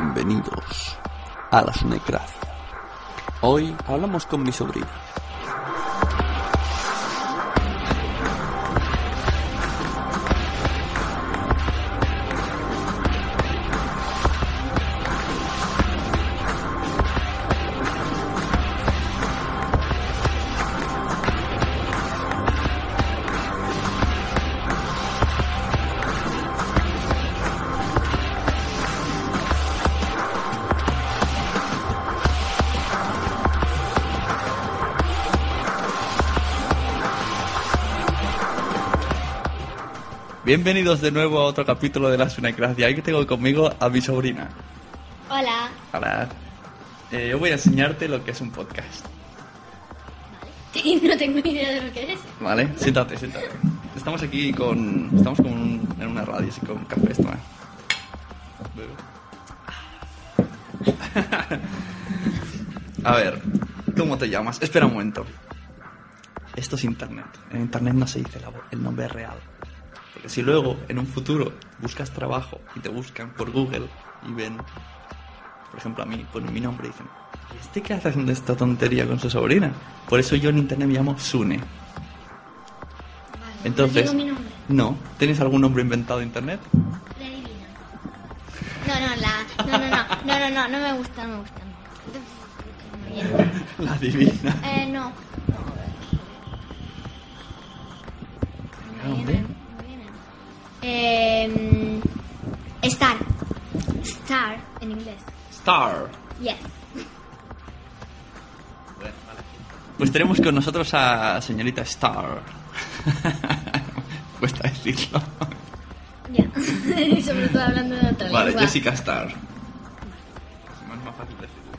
Bienvenidos a la Sunecracia. Hoy hablamos con mi sobrina. Bienvenidos de nuevo a otro capítulo de la Sunecracia. Hoy tengo conmigo a mi sobrina. Hola. Hola. Eh, yo voy a enseñarte lo que es un podcast. no tengo ni idea de lo que es. ¿Vale? Siéntate, siéntate. Estamos aquí con... Estamos con un- en una radio, así con café. Esto, ¿eh? A ver, ¿cómo te llamas? Espera un momento. Esto es internet. En internet no se dice la vo- el nombre real. Porque si luego, en un futuro, buscas trabajo y te buscan por Google y ven, por ejemplo, a mí, ponen mi nombre y dicen, ¿y este qué hace haciendo esta tontería con su sobrina? Por eso yo en internet me llamo Sune. Entonces, No no. ¿Tienes algún nombre inventado de internet? La divina. No, no, la. No, no, no. No, no, no. Me gusta, no me gusta. No. La divina. Eh, no. No, Eh, Star. Star en inglés. Star. Yes. Bueno, vale. Pues tenemos con nosotros a señorita Star. Cuesta decirlo. Ya. Y sobre todo hablando de otra Vale, lengua. Jessica Star. Es más fácil decirlo.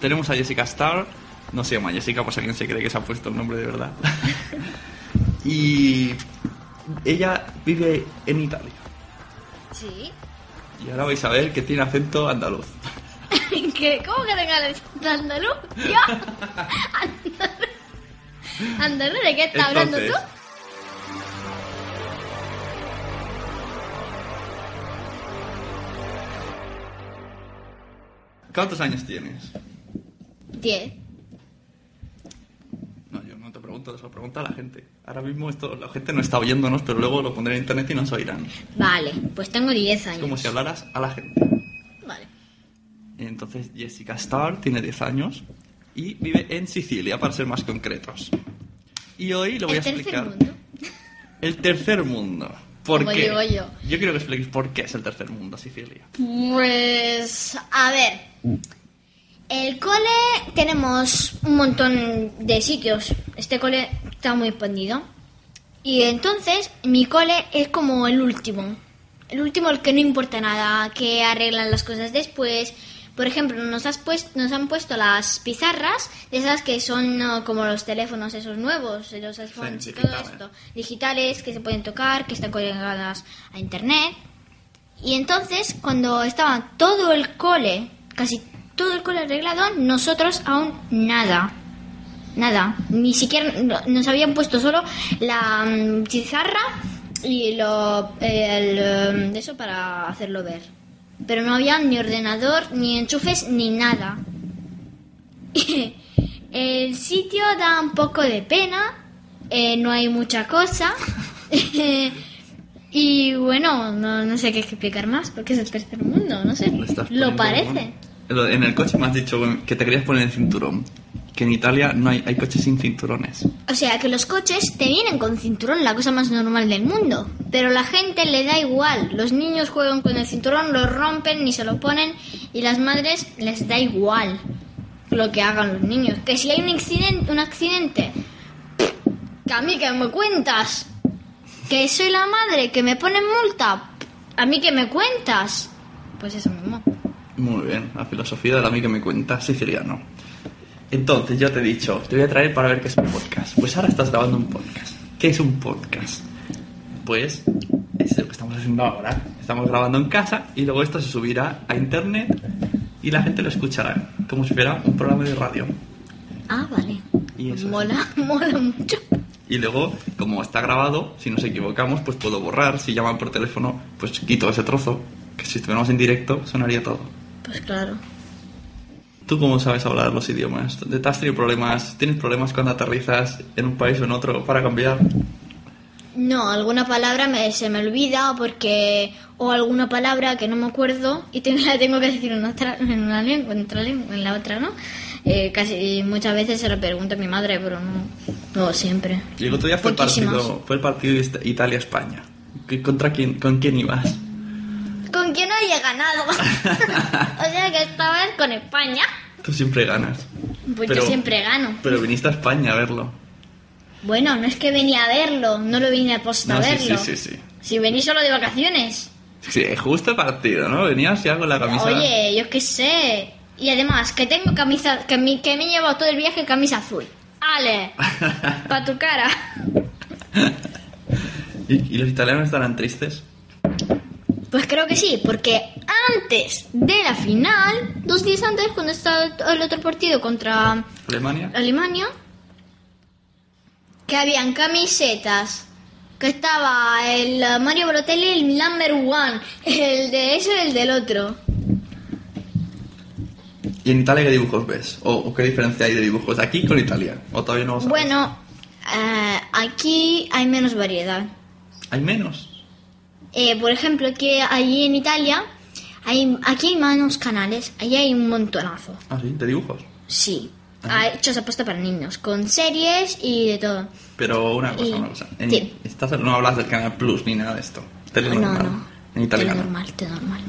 Tenemos a Jessica Star. No se llama Jessica, por si alguien se cree que se ha puesto el nombre de verdad. y ella vive en Italia. Sí. Y ahora vais a ver que tiene acento andaluz. ¿Qué? ¿Cómo que tenga el andaluz? ¿Yo? ¿Andaluz? ¿Andaluz? ¿De qué estás hablando tú? ¿Cuántos años tienes? Diez. Pregunto, se lo pregunta a la gente. Ahora mismo esto, la gente no está oyéndonos, pero luego lo pondré en internet y nos oirán. Vale, pues tengo 10 años. Es como si hablaras a la gente. Vale. Entonces Jessica Starr tiene 10 años y vive en Sicilia, para ser más concretos. Y hoy le voy El a tercer explicar mundo. el tercer mundo. ¿Por Como qué? digo yo. Yo quiero que expliques por qué es el tercer mundo Sicilia. Pues, a ver. El cole tenemos un montón de sitios. Este cole está muy expandido. Y entonces, mi cole es como el último. El último, el que no importa nada, que arreglan las cosas después. por ejemplo, nos, has puesto, nos han puesto las pizarras, de esas que son como los teléfonos esos nuevos, los iPhones y todo digitales. esto, digitales, que se pueden tocar, que están colgadas a internet. Y entonces, cuando estaba todo el cole, casi todo el cole arreglado, nosotros aún nada. Nada. Ni siquiera no- nos habían puesto solo la mm, pizarra y lo, el, de eso para hacerlo ver. Pero no había ni ordenador, ni enchufes, ni nada. el sitio da un poco de pena. eh, no hay mucha cosa. y bueno, no, no sé qué explicar más, porque es el tercer mundo, no sé. Lo parece. En el coche me has dicho que te querías poner el cinturón. Que en Italia no hay, hay coches sin cinturones. O sea, que los coches te vienen con cinturón, la cosa más normal del mundo. Pero la gente le da igual. Los niños juegan con el cinturón, lo rompen ni se lo ponen. Y las madres les da igual lo que hagan los niños. Que si hay un accidente, un accidente, que a mí que me cuentas. Que soy la madre, que me ponen multa. A mí que me cuentas. Pues eso mismo. Muy bien, la filosofía de la amiga que me cuenta siciliano. Entonces, ya te he dicho, te voy a traer para ver qué es un podcast. Pues ahora estás grabando un podcast. ¿Qué es un podcast? Pues es lo que estamos haciendo ahora. Estamos grabando en casa y luego esto se subirá a internet y la gente lo escuchará como si fuera un programa de radio. Ah, vale. Y eso es. mola, mola mucho. Y luego, como está grabado, si nos equivocamos, pues puedo borrar. Si llaman por teléfono, pues quito ese trozo. Que si estuviéramos en directo, sonaría todo. Pues claro. ¿Tú cómo sabes hablar los idiomas? ¿Te has tenido problemas? ¿Tienes problemas cuando aterrizas en un país o en otro para cambiar? No, alguna palabra me, se me olvida porque... O alguna palabra que no me acuerdo y tengo, la tengo que decir en, otra, en una lengua, en, otra lengua, en la otra, ¿no? Eh, casi muchas veces se lo pregunto a mi madre, pero no, no siempre. Y el otro día fue el partido, fue el partido Italia-España. ¿Qué- ¿Contra quién, con quién ibas? ¿Con quién haya ganado? o sea que esta vez con España. Tú siempre ganas. Pues Pero- yo siempre gano. Pero viniste a España a verlo. Bueno, no es que venía a verlo, no lo vine a posta No, a sí, verlo. sí, sí, sí. Si venís solo de vacaciones. Sí, justo partido, ¿no? Venías ya con la camisa. Oye, yo qué sé. Y además, que tengo camisa, que me, que me he llevado todo el viaje camisa azul. Ale, pa' tu cara. ¿Y, y los italianos estarán tristes? Pues creo que sí, porque antes de la final, dos días antes, cuando estaba el otro partido contra ¿Alemania? Alemania, que habían camisetas, que estaba el Mario Balotelli, el number one, el de eso y el del otro. ¿Y en Italia qué dibujos ves? ¿O, o qué diferencia hay de dibujos de aquí con Italia? ¿O todavía no lo sabes? Bueno, eh, aquí hay menos variedad. ¿Hay menos? Eh, por ejemplo, que allí en Italia, hay, aquí hay menos canales, allí hay un montonazo. Ah, sí, de dibujos. Sí, ha hechos apuesta para niños, con series y de todo. Pero una cosa, Y- una cosa. En, sí. estás- no hablas del Canal Plus ni nada de esto. Tele No, no. En italiano. Te normal, te normal.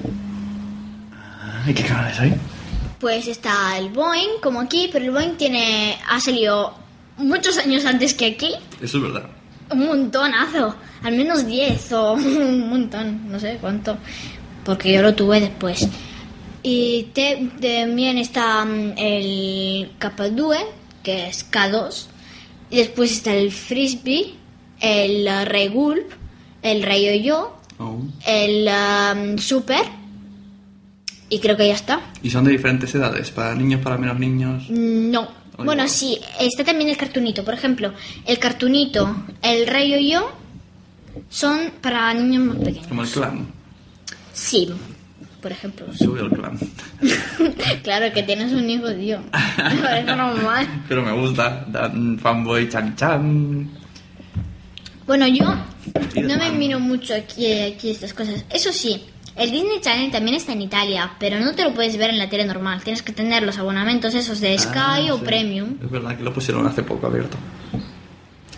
¿Y qué canales hay? Pues está el Boeing, como aquí, pero el Boeing tiene, ha salido muchos años antes que aquí. Eso es verdad. Un montonazo, al menos 10 o un montón, no sé cuánto, porque yo lo tuve después. Y te- también está mm, el K2, que es K2, y después está el Frisbee, el Rey Gulp, el Rey Yo, Oh. el um, Super, y creo que ya está. ¿Y son de diferentes edades? ¿Para niños, para menos niños? No. Bueno, sí, está también el cartunito. Por ejemplo, el cartunito, el Rey y yo son para niños más pequeños. Como el clan. Sí, por ejemplo. Veo el clan. claro que tienes un hijo, tío. Me parece normal. Pero me gusta. Dan fanboy chan chan. Bueno, yo no me miro mucho aquí, aquí estas cosas. Eso sí, el Disney Channel también está en Italia, pero no te lo puedes ver en la tele normal. Tienes que tener los abonamientos esos de Sky Ah, o sí. Premium. Es verdad que lo pusieron hace poco abierto.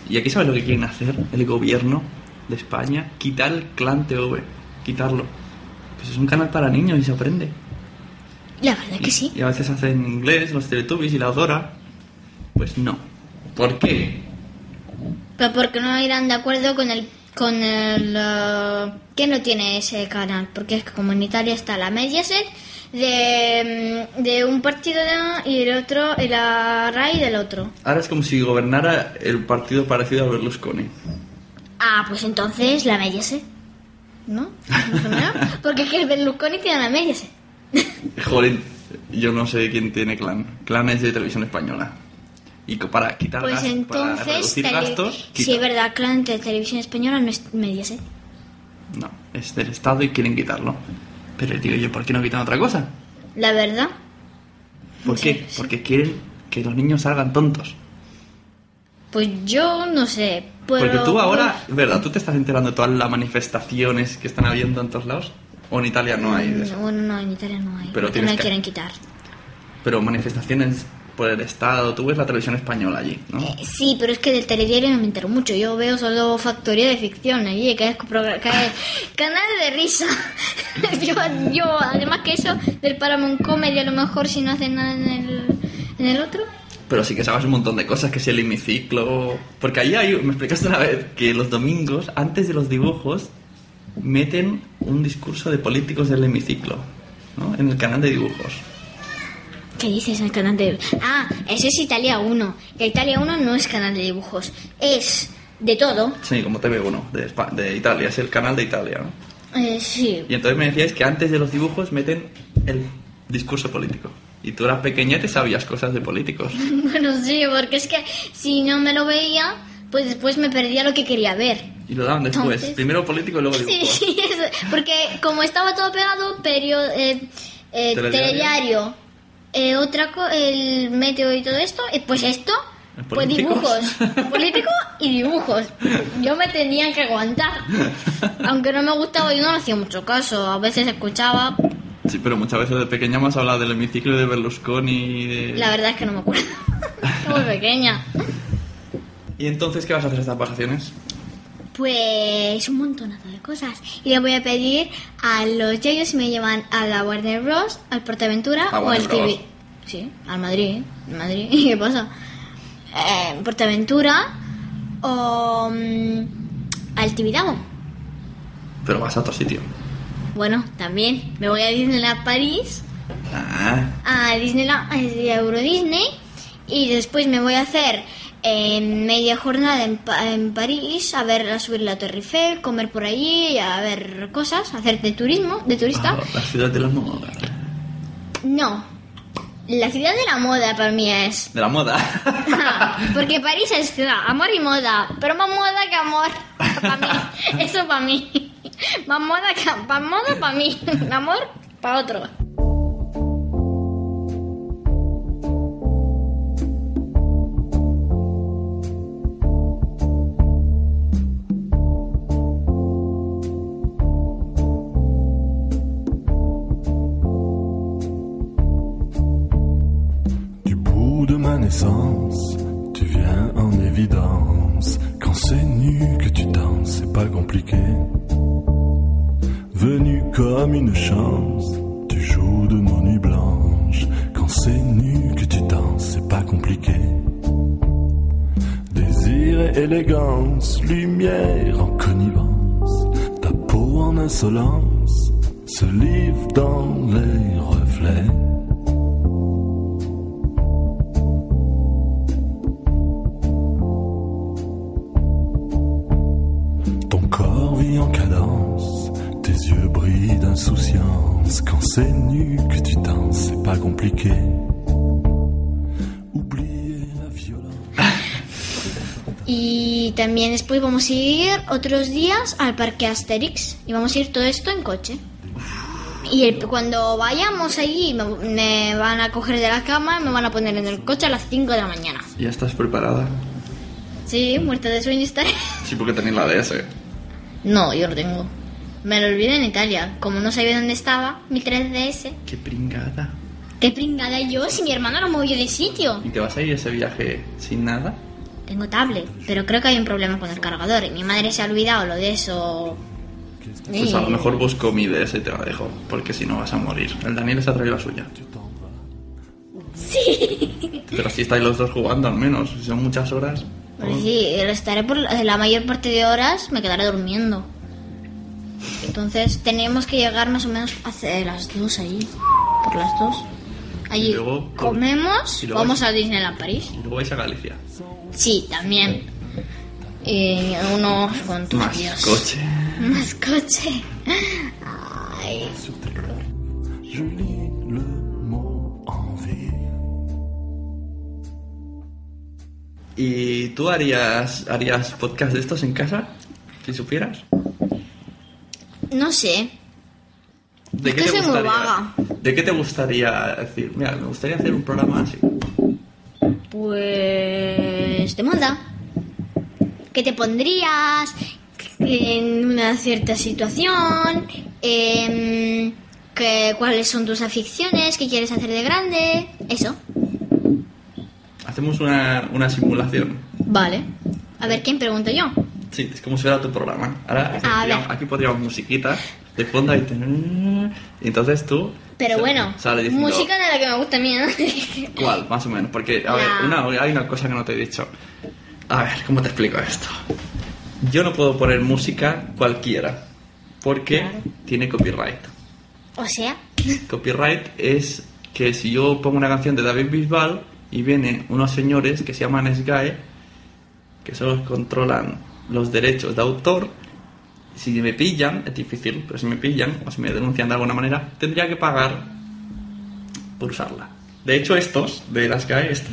¿Y aquí sabes lo que quieren hacer el gobierno de España? Quitar el clan TV. Quitarlo. Pues es un canal para niños y se aprende. La verdad que sí. Y a veces hacen inglés, los Teletubbies y la Dora. Pues no. ¿Por qué? Pero porque no irán de acuerdo con el con el eh, ¿quién no tiene ese canal? Porque es que como en Italia está la Mediaset, de, mm, de un partido de- y el otro, y la RAI del otro. Ahora es como si gobernara el partido parecido a Berlusconi. Ah, pues entonces la Mediaset. ¿No? Porque es que el Berlusconi tiene la Mediaset. Joder, yo no sé quién tiene clan. Clan es de televisión española. Y para quitar Pues gas- para entonces, reducir tele- gastos, si quita. es verdad, Clan de Televisión Española no es Mediaset. No, es del Estado y quieren quitarlo. Pero digo yo, ¿por qué no quitan otra cosa? La verdad. ¿Por Sí, qué? sí. Porque quieren que los niños salgan tontos. Pues yo no sé. Pero, Porque tú ahora, verdad, tú te estás enterando de todas las manifestaciones que están habiendo en todos lados. O en Italia no hay de eso. No, Bueno, no, en Italia no hay. Pero porque tienes no que- quieren quitar. Pero manifestaciones por el Estado, tú ves la televisión española allí, ¿no? Eh, sí, pero es que del telediario no me entero mucho. Yo veo solo Factoría de Ficción allí, que es canal de risa. yo, yo, además que eso, del Paramount Comedy, a lo mejor si no hacen nada en el, en el otro. Pero sí que sabes un montón de cosas, que si el hemiciclo... Porque ahí hay, me explicaste una vez que los domingos, antes de los dibujos, meten un discurso de políticos del hemiciclo, ¿no? En el canal de dibujos. ¿Qué dices el canal de.? Ah, eso es Italia 1. Que Italia 1 no es canal de dibujos. Es de todo. Sí, como TV1, de, Espa- de Italia, es el canal de Italia, ¿no? Eh, sí. Y entonces me decíais que antes de los dibujos meten el discurso político. Y tú eras pequeña y te sabías cosas de políticos. Bueno, sí, porque es que si no me lo veía, pues después me perdía lo que quería ver. Y lo daban después. Entonces- Primero político y luego Sí, dibujos. sí, eso. porque como estaba todo pegado, periodo, eh, eh, Telediario. telediario, eh, otra co- el meteo y todo esto, y pues esto, pues dibujos, político y dibujos. Yo me tenía que aguantar, aunque no me gustaba, yo no le hacía mucho caso, a veces escuchaba, Sí, pero muchas veces de pequeña hemos hablado del hemiciclo de Berlusconi y de... la verdad es que no me acuerdo, muy pequeña. ¿Y entonces qué vas a hacer estas vacaciones? Pues un montonazo de cosas. Y le voy a pedir a los yayos si me llevan a la Warner Bros, al Portaventura o al TV. Sí, al Madrid. ¿En Madrid? ¿Qué pasa? Eh, Portaventura o mm, al Tibidabo. Pero vas a otro sitio. Bueno, también me voy a Disneyland París, Ah, a Disneyland, a Euro Disney y después me voy a hacer eh, media jornada en, en París a ver a subir la Torre Eiffel, comer por allí, a ver cosas, hacer de turismo, de turista. ah, la ciudad de la moda. No, la ciudad de la moda para mí es. De la moda. Porque París es ciudad, amor y moda, pero más moda que amor. Para mí, eso para mí. Más moda que más moda para mí, amor para otro. Tu viens en évidence. Quand c'est nu que tu danses, c'est pas compliqué. Venu comme une chance, tu joues de nos nuits blanches. Quand c'est nu que tu danses, c'est pas compliqué. Désir et élégance, lumière en connivence, ta peau en insolence se livre dans les reflets. También después vamos a ir otros días al parque Asterix y vamos a ir todo esto en coche. Y el- cuando vayamos allí me, me van a coger de la cama, me van a poner en el coche a las 5 de la mañana. ¿Ya estás preparada? Sí, muerta de sueño estaré. Sí, porque tenéis la DS. No, yo lo tengo. Me lo olvidé en Italia. Como no sabía dónde estaba, mi 3DS. Qué pringada. Qué pringada yo si mi hermano lo movió de sitio. ¿Y te vas a ir ese viaje sin nada? Tengo tablet, pero creo que hay un problema con el cargador y mi madre se ha olvidado lo de eso. Pues a lo mejor busco mi DS y te la dejo, porque si no vas a morir. El Daniel se ha traído la suya. Sí. Pero si estáis los dos jugando al menos, si son muchas horas. Pues sí, estaré por la mayor parte de horas, me quedaré durmiendo. Entonces tenemos que llegar más o menos hacia las dos allí. por las dos. Allí Y luego- comemos, y luego- vamos a Disneyland París. Y luego vais a Galicia. Sí, también. Eh, unos cuantos Más días. coche. Más coche. Ay. ¿Y tú harías, harías podcast de estos en casa? Si supieras. no sé. ¿De Es que soy muy vaga. ¿De qué te gustaría decir? Mira, me gustaría hacer un programa así. Pues de moda. ¿Qué te pondrías en una cierta situación? Em, que, ¿Cuáles son tus aficiones? ¿Qué quieres hacer de grande? Eso. Hacemos una, una simulación. Vale. A ver, ¿quién pregunto yo? Sí, es como si fuera tu programa. Ahora aquí, ver. aquí pondríamos musiquita de fondo entonces tú... Pero bueno, sales diciendo, música de la que me gusta a mí, ¿no? ¿Cuál? Más o menos. Porque, a ver, una, hay una cosa que no te he dicho. A ver, ¿cómo te explico esto? Yo no puedo poner música cualquiera. Porque Claro. tiene copyright. o sea, Copyright es que si yo pongo una canción de David Bisbal y vienen unos señores que se llaman SGAE, que solo controlan los derechos de autor, si me pillan, es difícil, pero si me pillan o si me denuncian de alguna manera, tendría que pagar por usarla. De hecho, estos de las SGAE est-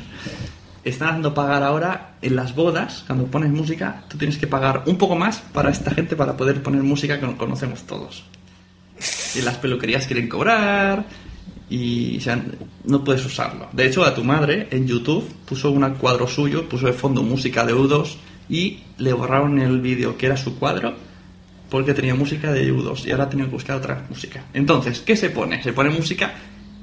están haciendo pagar ahora en las bodas, cuando pones música, tú tienes que pagar un poco más para esta gente para poder poner música que no conocemos todos. Y las peluquerías quieren cobrar y o sea, no puedes usarlo. De hecho, a tu madre en YouTube puso un cuadro suyo, puso de fondo música de U2 y le borraron el vídeo que era su cuadro porque tenía música de U2 y ahora ha tenido que buscar otra música. Entonces, ¿qué se pone? Se pone música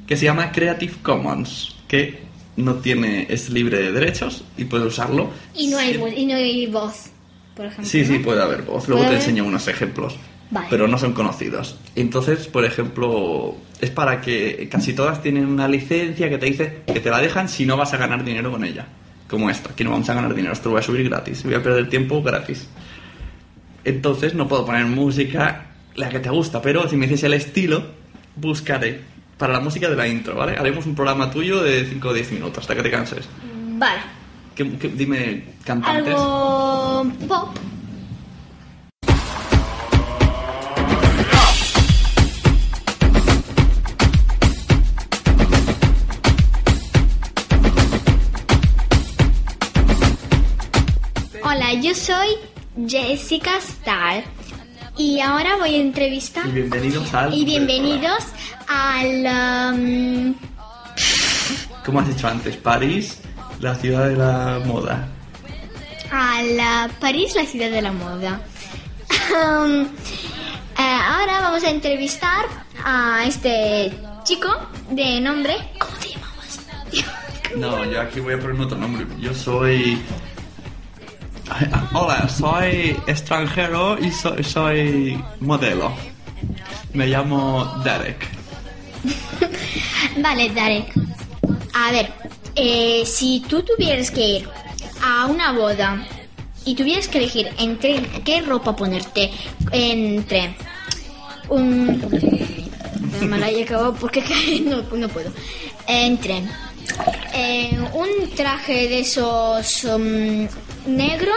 que se llama Creative Commons, que no tiene es libre de derechos y puede usarlo. y no hay, y no hay voz, por ejemplo. Sí, sí, puede haber voz. Luego ¿Puede te haber? enseño unos ejemplos. Vale. Pero no son conocidos. Entonces, por ejemplo, es para que casi todas tienen una licencia que te dice que te la dejan si no vas a ganar dinero con ella. Como esta, aquí no vamos a ganar dinero, esto lo voy a subir gratis, voy a perder tiempo gratis. Entonces no puedo poner música la que te gusta, pero si me dices el estilo, buscaré para la música de la intro, ¿vale? Haremos un programa tuyo de 5 o 10 minutos hasta que te canses. Vale. ¿Qué- qué- dime cantantes. Algo pop. Hola, yo soy Jessica Starr y ahora voy a entrevistar Y bienvenidos al... y bienvenidos al um, Como has dicho antes, París, la ciudad de la moda. a la París, la ciudad de la moda. Um, eh, ahora vamos a entrevistar a este chico de nombre. ¿Cómo te llamabas? No, yo aquí voy a poner otro nombre. Yo soy... Hola, soy extranjero y soy, modelo. Me llamo Derek. Vale, Darek. A ver, eh, si tú tuvieras que ir a una boda y tuvieras que elegir entre qué ropa ponerte, entre un... Me la he acabado porque no, puedo. Entre eh, un traje de esos um, negro,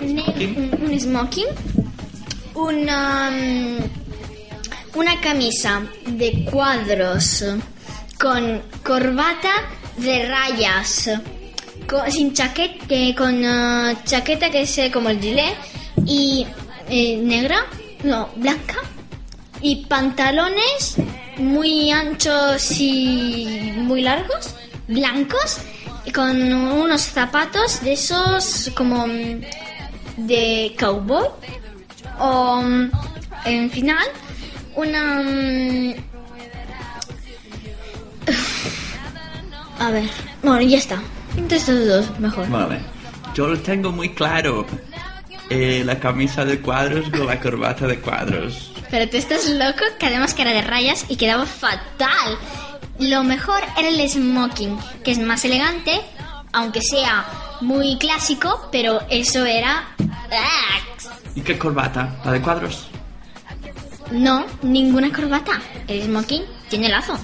ne- un, un smoking, una, um, una camisa de cuadros con corbata de rayas, co- sin chaqueta, que- con eh, chaqueta que es eh, como el gilet y eh, negra, no, blanca. Y pantalones muy anchos y muy largos, blancos, con unos zapatos de esos como mm, de cowboy o mm, en final una mm, a ver bueno ya está entre estos dos mejor Vale. Yo lo tengo muy claro. Eh, la camisa de cuadros con la corbata de cuadros. pero tú estás loco que además que era de rayas y quedaba fatal lo mejor era el smoking que es más elegante aunque sea muy clásico pero eso era ¡Ah! ¿Y qué corbata? ¿La de cuadros? No, ninguna corbata. El smoking tiene lazo.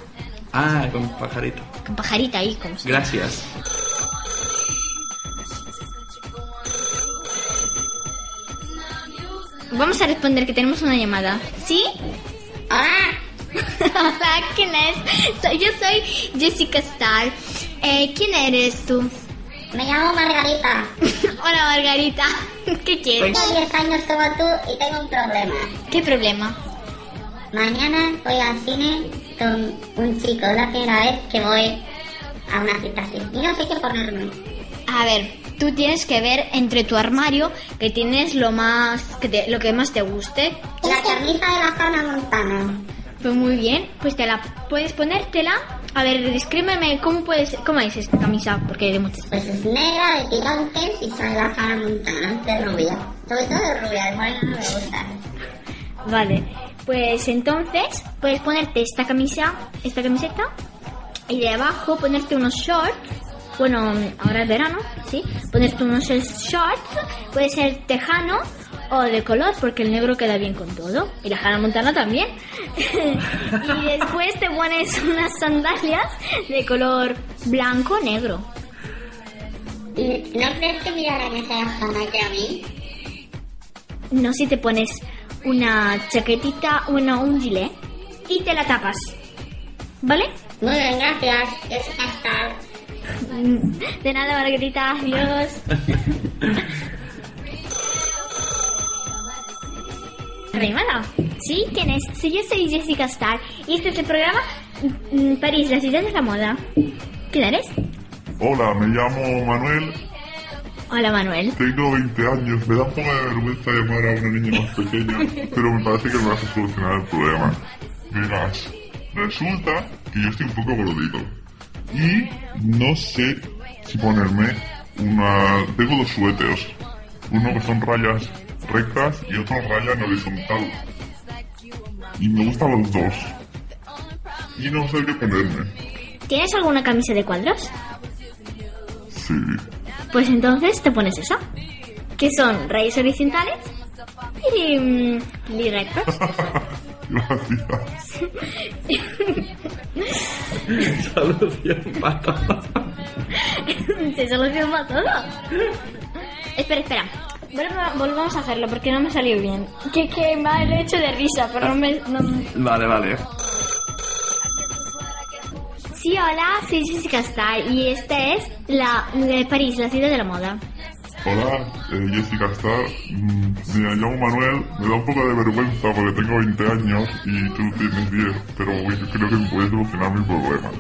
Ah, con pajarito. Con pajarita ahí, como Gracias. Vamos a responder que tenemos una llamada. ¿Sí? Hola. Hola, ¿quién es? Soy, yo soy Jessica Star. Eh, ¿Quién eres tú? Me llamo Margarita. Hola, Margarita. ¿Qué quieres? Tengo 10 años como tú y tengo un problema. ¿Qué problema? Mañana voy al cine con un chico. Es la primera vez que voy a una cita así. Y no sé qué ponerme. A ver, tú tienes que ver entre tu armario que tienes lo más que te- lo que más te guste. La camisa de la Hannah Montana. Pues muy bien, pues te la puedes ponértela. A ver, descríbeme cómo puedes cómo es esta camisa porque hay de muchas. Pues es negra, de tirantes y trae la Hannah Montana de rubia. Sobre todo de rubia, morena no me gusta. Vale, pues entonces puedes ponerte esta camisa, esta camiseta y de abajo ponerte unos shorts. Bueno, ahora es verano, ¿sí? Ponerte unos shorts, puede ser tejano o de color porque el negro queda bien con todo. Y la Hannah Montana también. y después te pones unas sandalias de color blanco o negro. ¿Y no crees que mirarán esa Hannah que a mí? No si te pones una chaquetita, bueno, un gilet y te la tapas. ¿Vale? Muy bien, gracias. Jessica Star. De nada, Margarita. Adiós. Animada. ¿Sí? ¿Quién es? Sí, yo soy Jessica Star y este es el programa mm, París, la ciudad de la moda. ¿Quién eres? Hola, me llamo Manuel, Hola, Manuel. tengo 20 años, me da un poco de vergüenza llamar a una niña más pequeña, pero me parece que me vas a solucionar el problema. Verás, resulta que yo estoy un poco gordito y no sé si ponerme una... Tengo dos suéteres, uno que son rayas rectas y otro raya en horizontal. Y me gustan los dos. Y no sé qué ponerme. ¿Tienes alguna camisa de cuadros? Sí. Pues entonces te pones esa. Que son rayas horizontales y, mm, y rectas. Gracias. Solución para todo. Se soluciona todo. Espera, espera. Volva- volvamos a hacerlo porque no me salió bien. Que, que mal hecho de risa, pero no me... no- Vale, vale. Sí, hola, soy Jessica Star y esta es la de París, la ciudad de la moda. Hola, eh, Jessica Star. Mm, me llamo Manuel. Me da un poco de vergüenza porque tengo 20 años y tú tienes 10, pero creo que me puedes solucionar mi problema.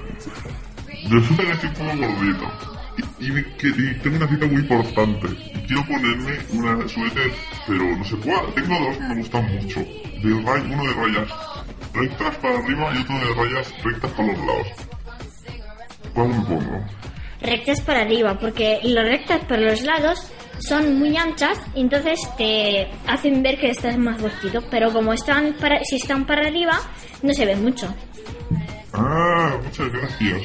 Resulta que estoy un gordito y, tengo una cita muy importante. Quiero ponerme una suéter, pero no sé cuál. Tengo dos que me gustan mucho. De ray- uno de rayas rectas para arriba y otro de rayas rectas para los lados. ¿Cuál me pongo? Rectas para arriba, porque las rectas para los lados son muy anchas y entonces te hacen ver que estás más gordito, pero como están para, si están para arriba, no se ve mucho. Ah, muchas gracias.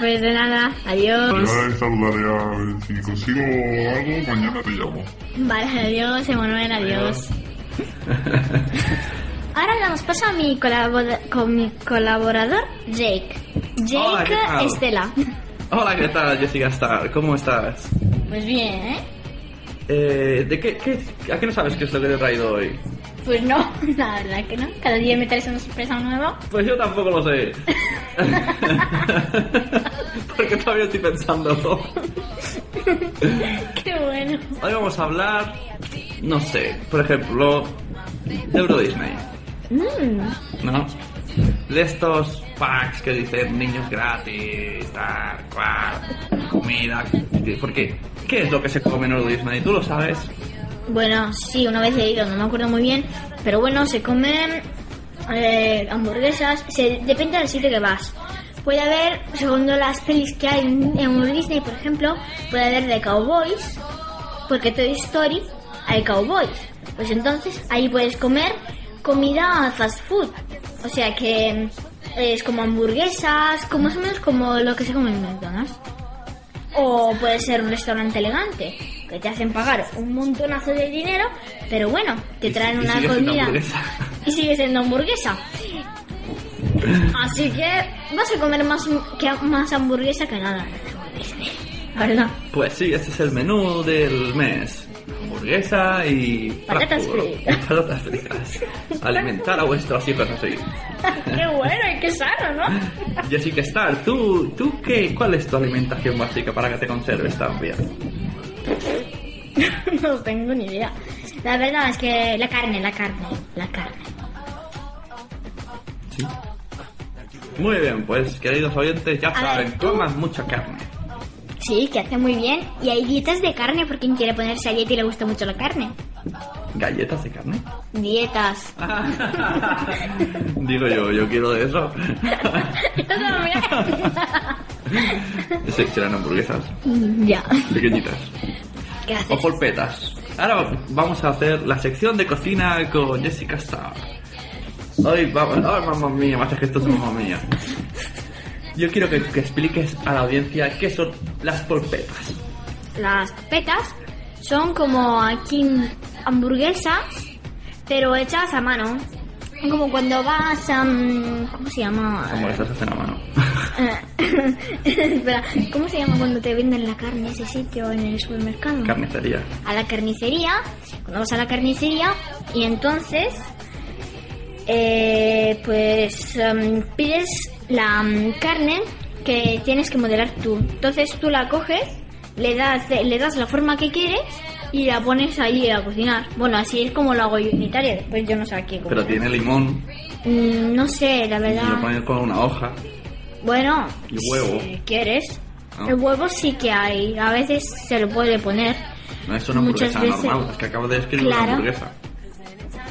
Pues de nada, adiós. Ya le saludaré a ver si consigo algo, mañana te llamo. Vale, adiós, Emanuel, adiós. Ahora damos paso a mi, colabora- con mi colaborador, Jake. Jake. Estela. Hola, ¿qué tal, Jessica Star? ¿Cómo estás? Pues bien, ¿eh? Eh, ¿de qué, qué- ¿A qué no sabes qué es lo que te he traído hoy? Pues no, la verdad que no. Cada día me traes una sorpresa nueva. Pues yo tampoco lo sé. Porque todavía estoy pensándolo. Qué bueno. Hoy vamos a hablar, no sé, por ejemplo, de Euro Disney, Mm, ¿no? De estos packs que dicen niños gratis, tal, cual, comida. ¿Por qué? ¿Qué es lo que se come en Euro Disney? ¿Tú lo sabes? Bueno, sí, una vez he ido, no me acuerdo muy bien. Pero bueno, se comen eh, hamburguesas. Se, depende del sitio que vas. Puede haber, según las pelis que hay en, en Disney, por ejemplo, puede haber de cowboys. Porque Toy Story hay cowboys. Pues entonces ahí puedes comer comida fast food. O sea que es como hamburguesas, como más o menos como lo que se come en McDonald's. O puede ser un restaurante elegante, que te hacen pagar un montonazo de dinero, pero bueno, te traen una comida. y sigue siendo hamburguesa. Así que vas a comer más, que, más hamburguesa que nada. Verdad. Pues sí, este es el menú del mes. Hamburguesa y... Patatas fritas. Patatas fritas. Alimentar a vuestros hijos así. qué bueno y qué sano, ¿no? Jessica Star, ¿tú, tú qué, cuál es tu alimentación básica para que te conserves tan bien? no tengo ni idea. La verdad es que la carne, la carne, la carne. Sí. Muy bien, pues queridos oyentes, ya A saben, ver, coman mucha carne. Sí, que hace muy bien. Y hay dietas de carne por quien quiere ponerse a dieta y le gusta mucho la carne. ¿Galletas de carne? Dietas. Digo yo, yo quiero de eso. Sí, serán hamburguesas ya. pequeñitas. ¿Qué haces? O polpetas. Ahora vamos a hacer la sección de cocina con Jessica Star. Ay, vamos, ay, mamá mía, más es mamá mía. Yo quiero que, que expliques a la audiencia qué son las polpetas. Las petas son como aquí hamburguesas, pero hechas a mano. Como cuando vas a... mm, ¿Cómo se llama? Hamburguesas se hacen a mano. Espera, ¿cómo se llama cuando te venden la carne ese sitio en el supermercado? Carnicería. a la carnicería, cuando vas a la carnicería y entonces eh, pues em, pides la em, carne que tienes que modelar tú. Entonces tú la coges, le das, le das la forma que quieres y la pones ahí a cocinar. Bueno, así es como lo hago yo en Italia, después yo no sé aquí cómo. Pero tiene limón Mm, no sé, la y lo verdad. pones con una hoja. Bueno, Y huevo. si quieres. Ah. El huevo sí que hay, a veces se lo puede poner. No es una Muchas hamburguesa veces- normal, es que acabo de escribir Claro. una hamburguesa.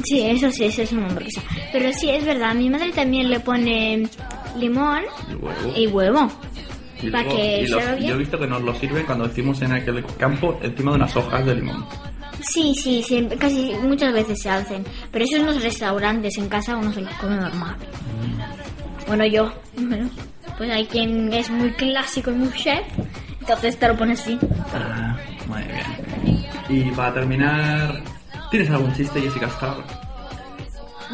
Sí, eso sí, eso es una hamburguesa. Pero sí, es verdad, mi madre también le pone limón Y huevo. y huevo. Y para luego- que y los- sepa bien. yo he visto que nos lo sirven cuando decimos en aquel campo encima de unas hojas de limón. Sí, sí, sí, casi muchas veces se hacen. Pero eso en los restaurantes, en casa uno se lo come normal. Bueno, yo. Bueno, pues hay quien es muy clásico y muy chef, entonces te lo pone así. Ah, muy bien. Y para terminar, ¿tienes algún chiste, Jessica Star?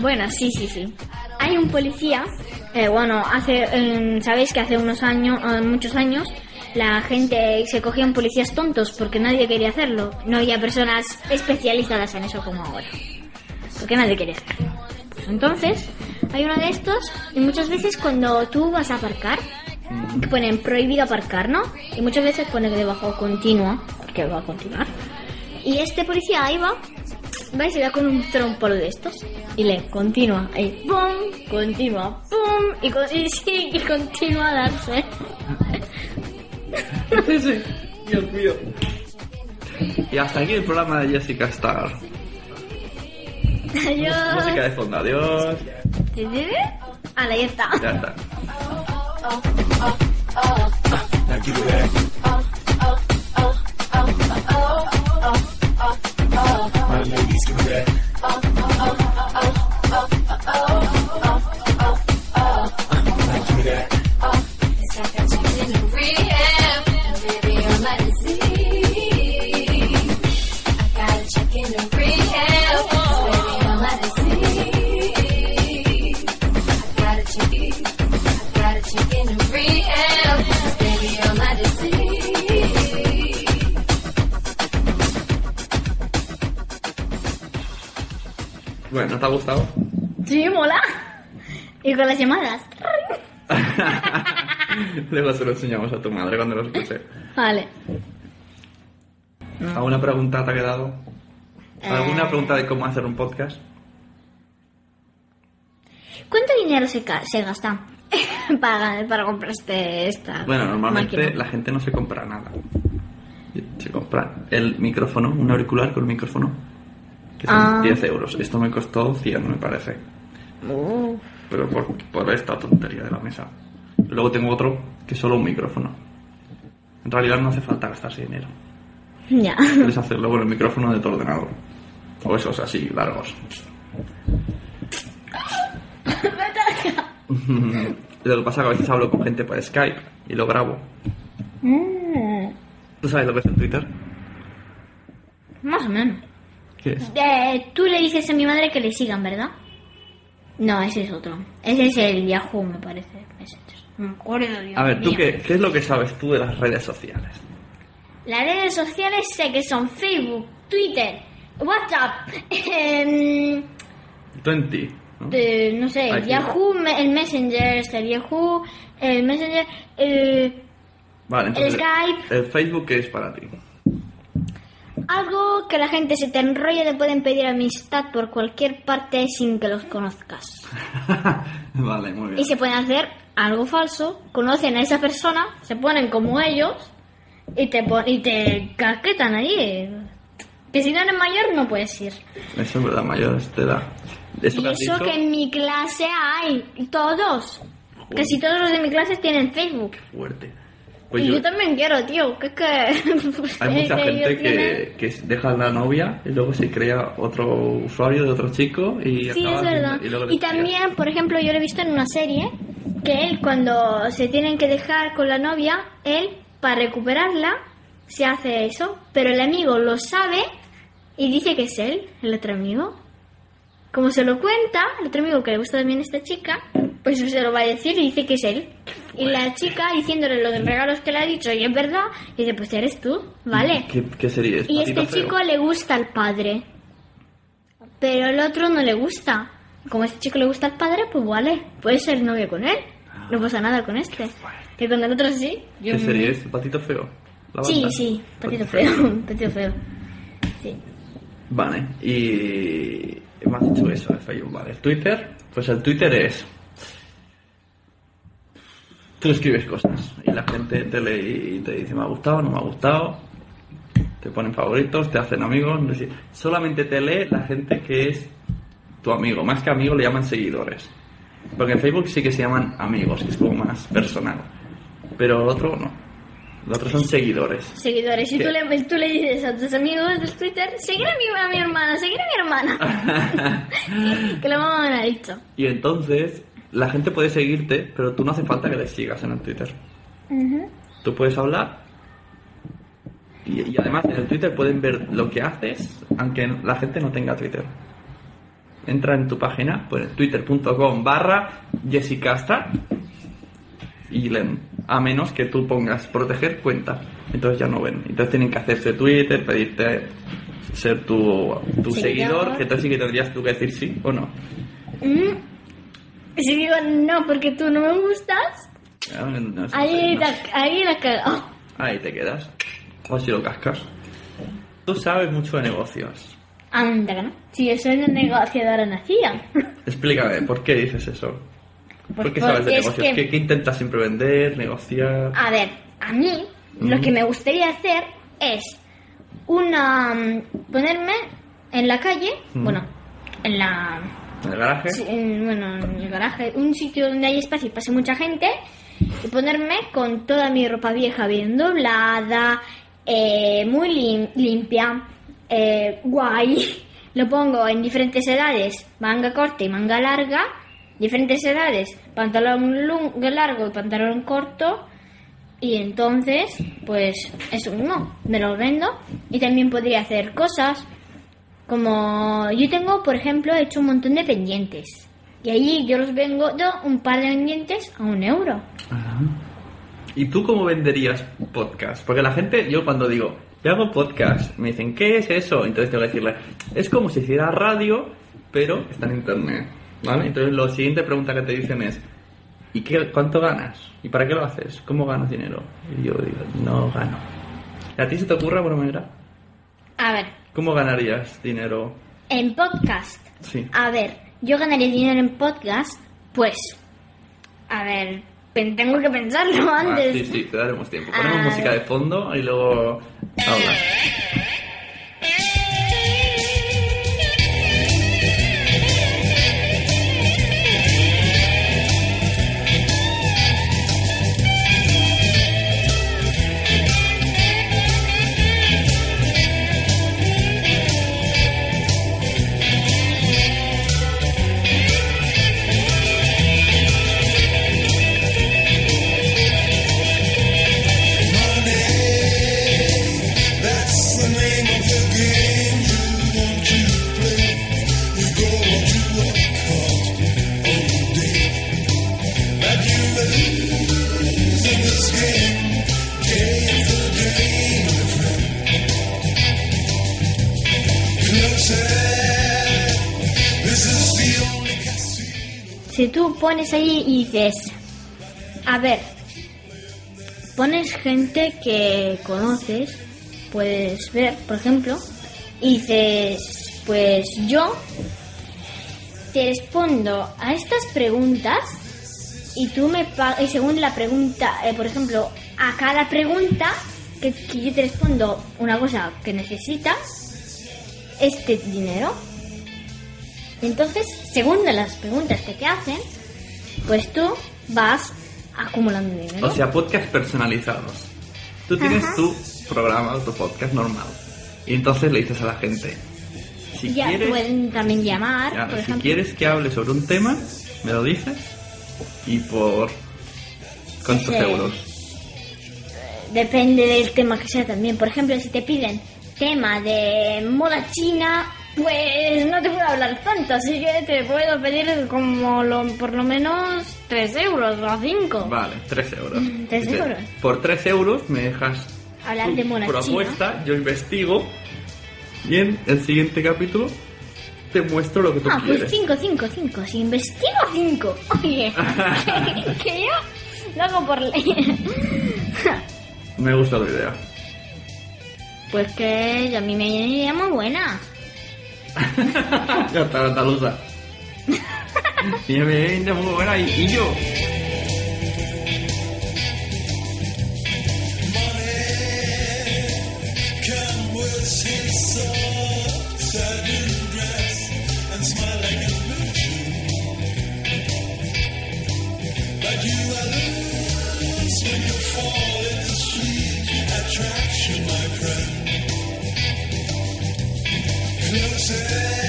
Bueno, sí, sí, sí. Hay un policía, eh, bueno, hace, eh, sabéis que hace unos años, eh, muchos años, la gente se cogían policías tontos porque nadie quería hacerlo. No había personas especializadas en eso como ahora. Porque nadie quería hacerlo. Pues entonces, hay uno de estos y muchas veces cuando tú vas a aparcar, que ponen prohibido aparcar, ¿no? Y muchas veces pone debajo continua, porque va a continuar. Y este policía ahí va, va y se da con un trompolo de estos. Y le continúa, ahí, pum, continúa, pum, y, con- y sí, y continúa a darse. Sí, sí. Dios mío. Y hasta aquí el programa de Jessica Star. Adiós. Música de fondo, adiós. Ala, ya está. Ya está. My ladies give me that. ¿Te ha gustado? Sí, mola. Y con las llamadas. Luego se lo enseñamos a tu madre cuando lo escuche. Vale. ¿Alguna pregunta te ha quedado? ¿Alguna Eh. pregunta de cómo hacer un podcast? ¿Cuánto dinero se, gasta para, para comprar este, esta Bueno, normalmente máquina? la gente no se compra nada. Se compra el micrófono, un auricular con el micrófono, que son Ah. 10 euros. Esto me costó 100, me parece. Uh, Pero por, por esta tontería de la mesa. Luego tengo otro que es solo un micrófono. En realidad no hace falta gastarse dinero. ya. Puedes hacerlo con el micrófono de tu ordenador. O esos así, largos. Lo que pasa es que a veces hablo con gente por Skype y lo grabo. Mm, ¿Tú sabes lo que es el Twitter? más o menos. ¿Qué es? Eh, tú le dices a mi madre que le sigan, ¿verdad? No, ese es otro. Ese es el Yahoo, me parece. Me acuerdo, Dios A ver, ¿tú mío. qué, qué es lo que sabes tú de las redes sociales? Las redes sociales sé que son Facebook, Twitter, WhatsApp, em, Tú en ti. ¿no? eh, no sé, Aquí. Yahoo, el Messenger, el Yahoo, el Messenger, eh, Vale, entonces. Skype. El Facebook, ¿qué es para ti? Algo que la gente se te enrolla te pueden pedir amistad por cualquier parte sin que los conozcas. vale, muy bien. Y se pueden hacer algo falso, conocen a esa persona, se ponen como ellos y te, pon- y te casquetan allí. Que si no eres mayor no puedes ir. Eso es verdad, mayor de edad. Eso Y que eso dicho, que en mi clase hay, todos. Casi todos los de mi clase tienen Facebook. fuerte. Pues y yo- yo, también quiero, tío, que es que... Hay mucha que gente que, que deja la novia y luego se crea otro usuario de otro chico y Sí, acaba es verdad. y también, por ejemplo, yo lo he visto en una serie que él, cuando se tienen que dejar con la novia, él, para recuperarla, se hace eso. Pero el amigo lo sabe y dice que es él, el otro amigo. Como se lo cuenta, el otro amigo que le gusta también a esta chica, pues se lo va a decir y dice que es él. Y la chica diciéndole los regalos que le ha dicho, y es verdad, y dice, pues eres tú, ¿vale? ¿Qué, qué serie es? Y ¿Patito este feo? chico le gusta al padre. Pero el otro no le gusta. Como a este chico le gusta al padre, pues vale, puede ser novio con él. No pasa nada con este. Que con el otro sí. yo ¿Qué me- serie es? ¿Patito feo? ¿La Sí, sí, patito feo. patito feo. Sí. Vale, y me has dicho eso, el Facebook, vale. El Twitter, pues el Twitter es... Tú escribes cosas y la gente te lee y te dice me ha gustado, no me ha gustado, te ponen favoritos, te hacen amigos, no sé. solamente te lee la gente que es tu amigo, más que amigo le llaman seguidores. Porque en Facebook sí que se llaman amigos, que es como más personal, pero el otro no, los otros son seguidores. Seguidores. Y tú le, tú le dices a tus amigos del Twitter, seguir a mi, a mi hermana, seguir a mi hermana. que la mamá me lo ha dicho. Y entonces la gente puede seguirte, pero tú no hace falta que les sigas en el Twitter. Tú puedes hablar y, y además en el Twitter pueden ver lo que haces, aunque la gente no tenga Twitter. Entra en tu página, pues twitter.com barra jessicasta y leen. A menos que tú pongas proteger cuenta. Entonces ya no ven. Entonces tienen que hacerse Twitter, pedirte ser tu, tu Seguidor. seguidor, que entonces sí que tendrías tú que decir sí o no. Mm. Y si digo no, porque tú no me gustas, Ah, no- ahí, no la, ahí la cago. Ahí te quedas. O si lo cascas. Tú sabes mucho de negocios. Anda, no. Si yo soy una negociadora nacida. Explícame, ¿por qué dices eso? ¿Por Pues qué sabes de negocios? que- ¿Qué, qué intentas siempre vender, negociar? A ver, a mí lo que me gustaría hacer es una mm, ponerme en la calle, bueno, en la ¿En el garaje? sí, en- bueno, en el garaje, un sitio donde hay espacio y pase mucha gente y ponerme con toda mi ropa vieja bien doblada, eh, muy lim- limpia, eh, guay. Lo pongo en diferentes edades, manga corta y manga larga, diferentes edades, pantalón largo y pantalón corto. Y entonces, pues eso mismo, me lo vendo y también podría hacer cosas como yo tengo, por ejemplo, he hecho un montón de pendientes. Y allí yo los vengo un par de pendientes a un euro. ¿Y tú cómo venderías podcast? Porque la gente, yo cuando digo, yo hago podcast, me dicen, ¿qué es eso? Entonces tengo que decirle, es como si hiciera radio, pero está en internet. ¿Vale? Entonces la siguiente pregunta que te dicen es, ¿y qué, cuánto ganas? ¿Y para qué lo haces? ¿Cómo ganas dinero? Y yo digo, no gano. ¿Y a ti se te ocurre alguna manera? A ver, ¿Cómo ganarías dinero? en podcast. Sí. A ver, yo ganaría dinero en podcast, pues. A ver, tengo que pensarlo Ah, antes. sí, sí, te daremos tiempo. Ponemos Ah. música de fondo y luego hablas. Si tú pones ahí y dices, a ver, pones gente que conoces, puedes ver, por ejemplo, y dices, pues yo te respondo a estas preguntas y tú me pagas, según la pregunta, eh, por ejemplo, a cada pregunta que, que yo te respondo una cosa que necesitas, este dinero. Entonces, según de las preguntas que te hacen, pues tú vas acumulando dinero. O sea, podcast personalizados. Tú tienes Ajá. tu programa o tu podcast normal. Y entonces le dices a la gente, si ya quieres, pueden también llamar, ya, por si ejemplo. quieres que hable sobre un tema, me lo dices y por cuántos Ese- euros. Depende del tema que sea también. Por ejemplo, si te piden tema de moda china, pues no te puedo hablar tanto, así que te puedo pedir como lo- por lo menos 3 euros o 5. Vale, 3 euros. tres Dice, euros. Por 3 euros me dejas Hablar tu de moda propuesta, yo investigo y en el siguiente capítulo te muestro lo que tú Ah, pues quieres. 5, 5, 5. Si investigo 5. Oye, que, que yo lo hago por ley. Me gusta la idea. pues que a mí me vienen ideas muy buenas. Me viene muy buena y, y yo. Music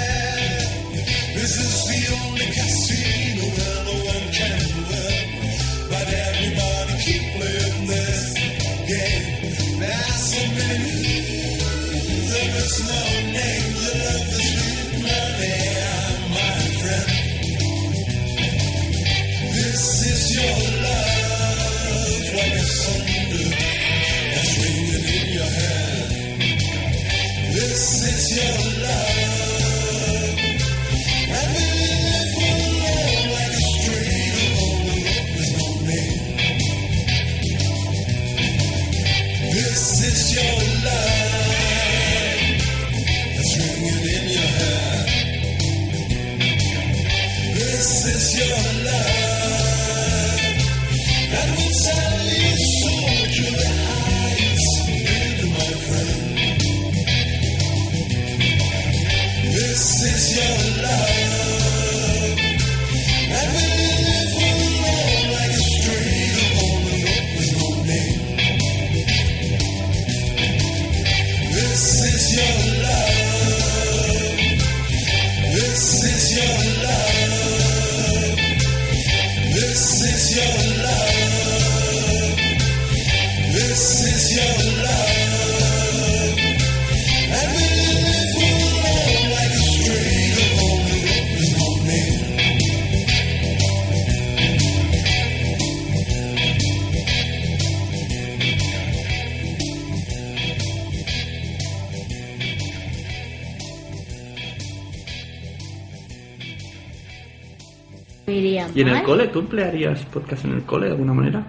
¿Y en el cole? ¿Tú emplearías podcast en el cole de alguna manera?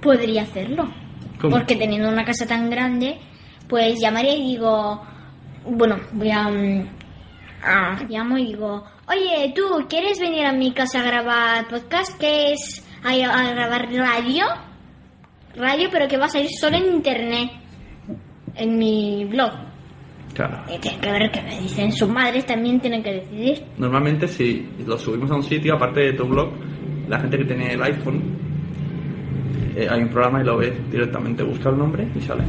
Podría hacerlo. ¿Cómo? Porque teniendo una casa tan grande, pues llamaría y digo, bueno, voy a, mm, ah, llamo y digo, oye, tú, ¿quieres venir a mi casa a grabar podcast? ¿Qué es? A, a grabar radio, radio, pero que va a salir solo en internet, en mi blog. Claro. Y tienen que ver qué me dicen. Sus madres también tienen que decidir. Normalmente si lo subimos a un sitio, aparte de tu blog, la gente que tiene el iPhone, eh, hay un programa y lo ve directamente, busca el nombre y sale.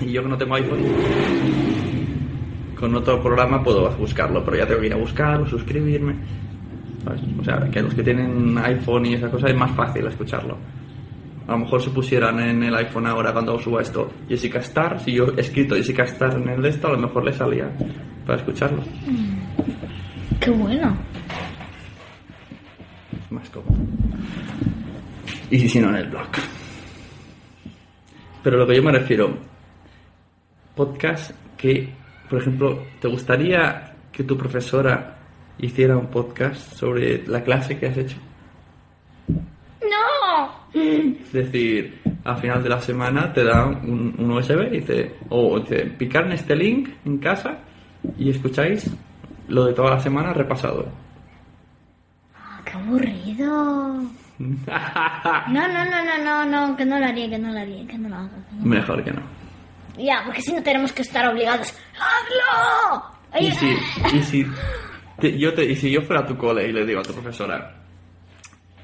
Y yo que no tengo iPhone, con otro programa puedo buscarlo, pero ya tengo que ir a buscarlo, suscribirme. ¿sabes? O sea, que los que tienen iPhone y esa cosa es más fácil escucharlo. A lo mejor si pusieran en el iPhone ahora cuando suba esto Jessica Star, si yo he escrito Jessica Star en el de esto, a lo mejor le salía para escucharlo. Qué bueno. Más cómodo. Y si no, en el blog. Pero lo que yo me refiero, podcast que por ejemplo, ¿te gustaría que tu profesora hiciera un podcast sobre la clase que has hecho? Es decir, al final de la semana te da un, un USB y dice, o dice, picar en este link en casa y escucháis lo de toda la semana repasado. Ah, ¡Qué aburrido! No, no, no, no, no, no, que no lo haría, que no lo haría, que no lo haga. que no. Mejor que no. Ya, porque si no tenemos que estar obligados. ¡Hazlo! Y si, y si, te- yo, te, y si yo fuera a tu cole y le digo a tu profesora,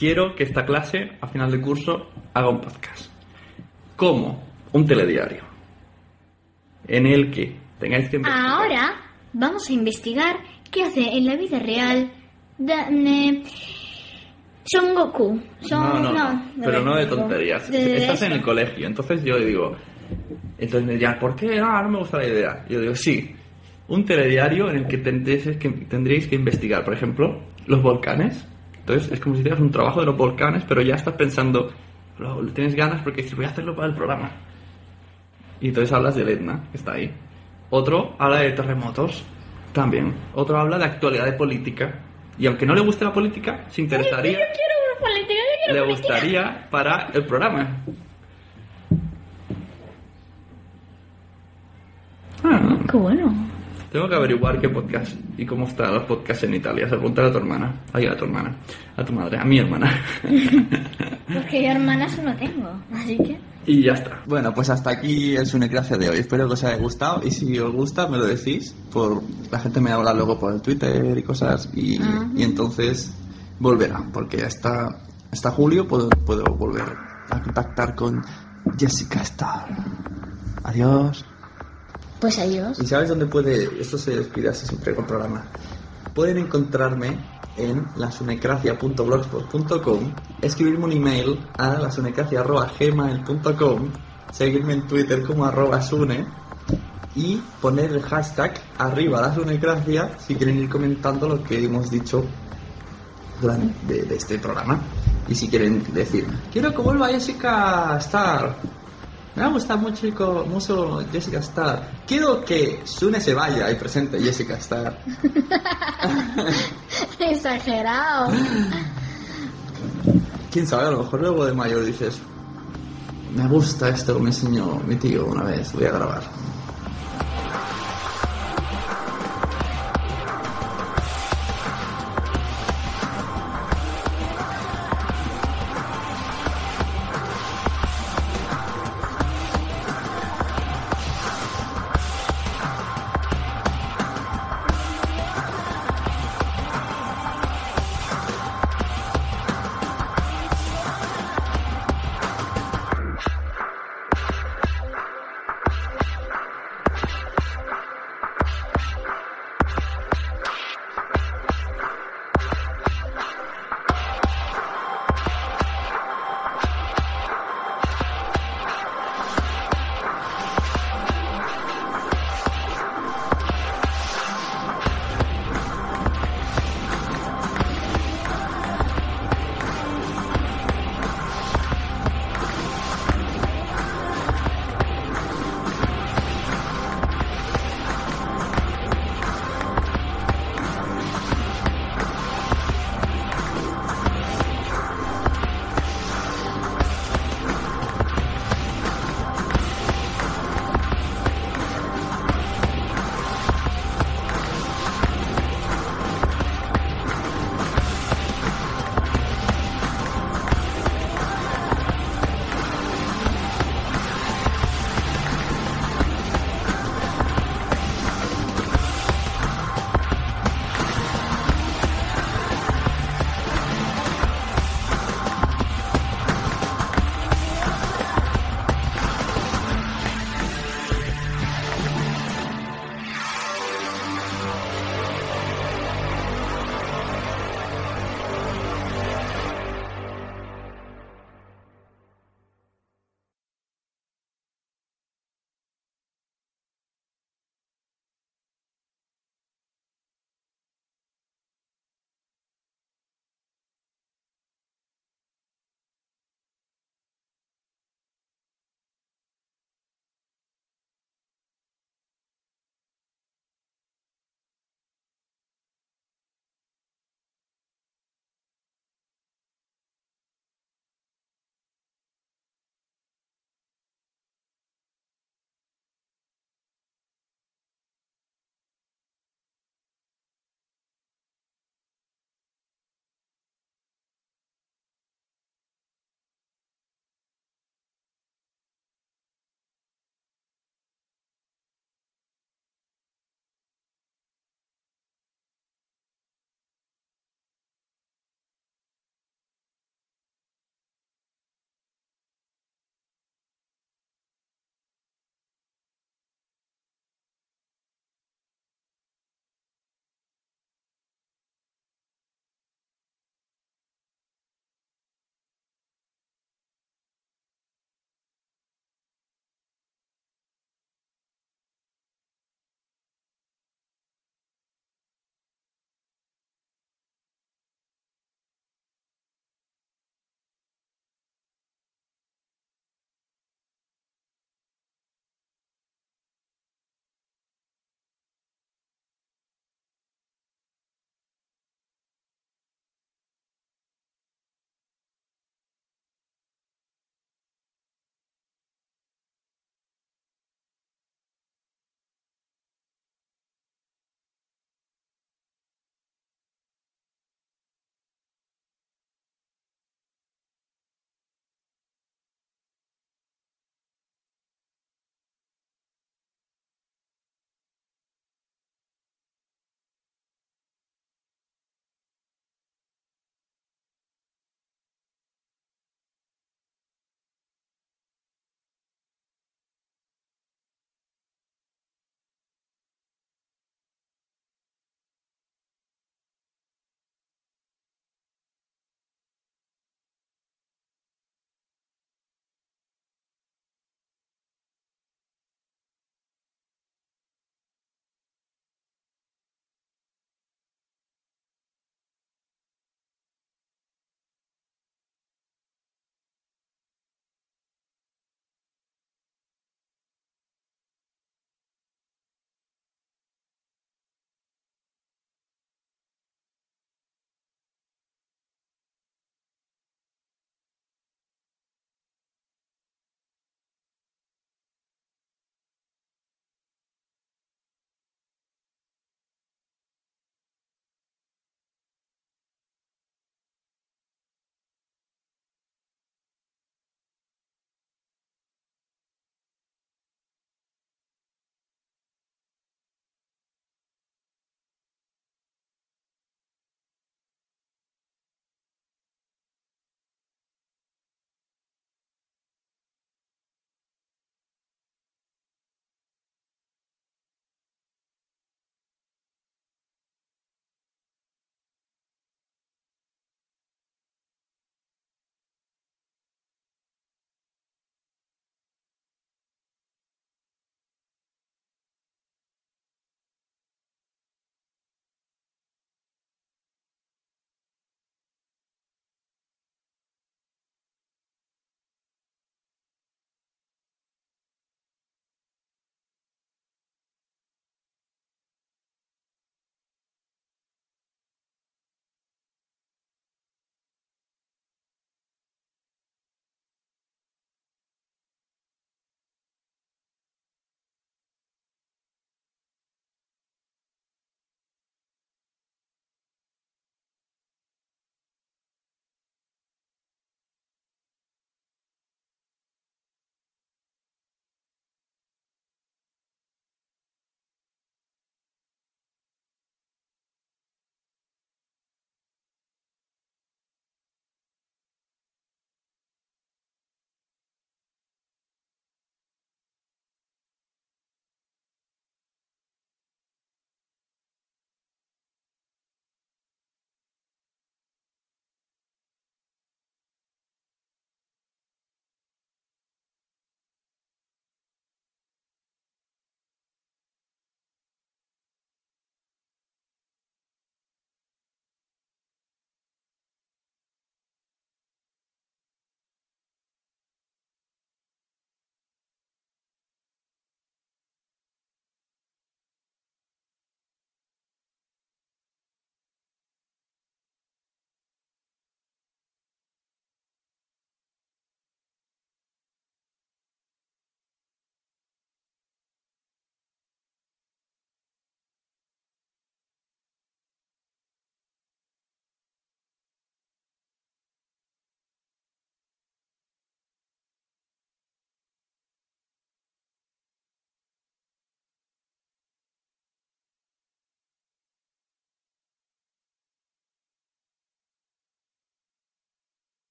quiero que esta clase, a final de curso, haga un podcast. ¿Cómo? Un telediario. En el que tengáis que investigar. Ahora vamos a investigar qué hace en la vida real Son Goku. Son, No, no, no, pero no de tonterías. De- Estás en el colegio, entonces yo digo, entonces me dirán, ¿por qué? Ah, no me gusta la idea. Yo digo, sí, un telediario en el que tendréis que, tendréis que investigar, por ejemplo, los volcanes. Entonces es como si hicieras un trabajo de los volcanes, pero ya estás pensando, lo, tienes ganas porque dices, voy a hacerlo para el programa. Y entonces hablas de Etna, que está ahí. Otro habla de terremotos, también. Otro habla de actualidad de política. Y aunque no le guste la política, se interesaría Yo quiero una política, yo quiero le política. gustaría para el programa. Ah, Qué bueno. Tengo que averiguar qué podcast y cómo están los podcasts en Italia. Se preguntar a tu hermana. Ay, a tu hermana. A tu madre. A mi hermana. Porque yo hermanas no tengo, así que... y ya está. Bueno, pues hasta aquí el Sunecracia de hoy. Espero que os haya gustado. Y si os gusta, me lo decís. Por La gente me habla luego por el Twitter y cosas. Y, y entonces volverá. Porque hasta, hasta julio puedo, puedo volver a contactar con Jessica Starr. Adiós. Pues adiós. ¿Y sabes dónde puede.? Esto se despide así siempre con programa. Pueden encontrarme en lasunecracia.blogspot.com, escribirme un email a lasunecracia.gmail.com, seguirme en Twitter como arroba sune y poner el hashtag arriba lasunecracia si quieren ir comentando lo que hemos dicho durante de, de este programa. Y si quieren decir, quiero que vuelva Jessica Star. Me ha gustado mucho, chico- mucho Jessica Star. Quiero que Sune se vaya y presente Jessica Star. Exagerado. Quién sabe, a lo mejor luego de mayor dices, me gusta esto que me enseñó mi tío una vez, voy a grabar.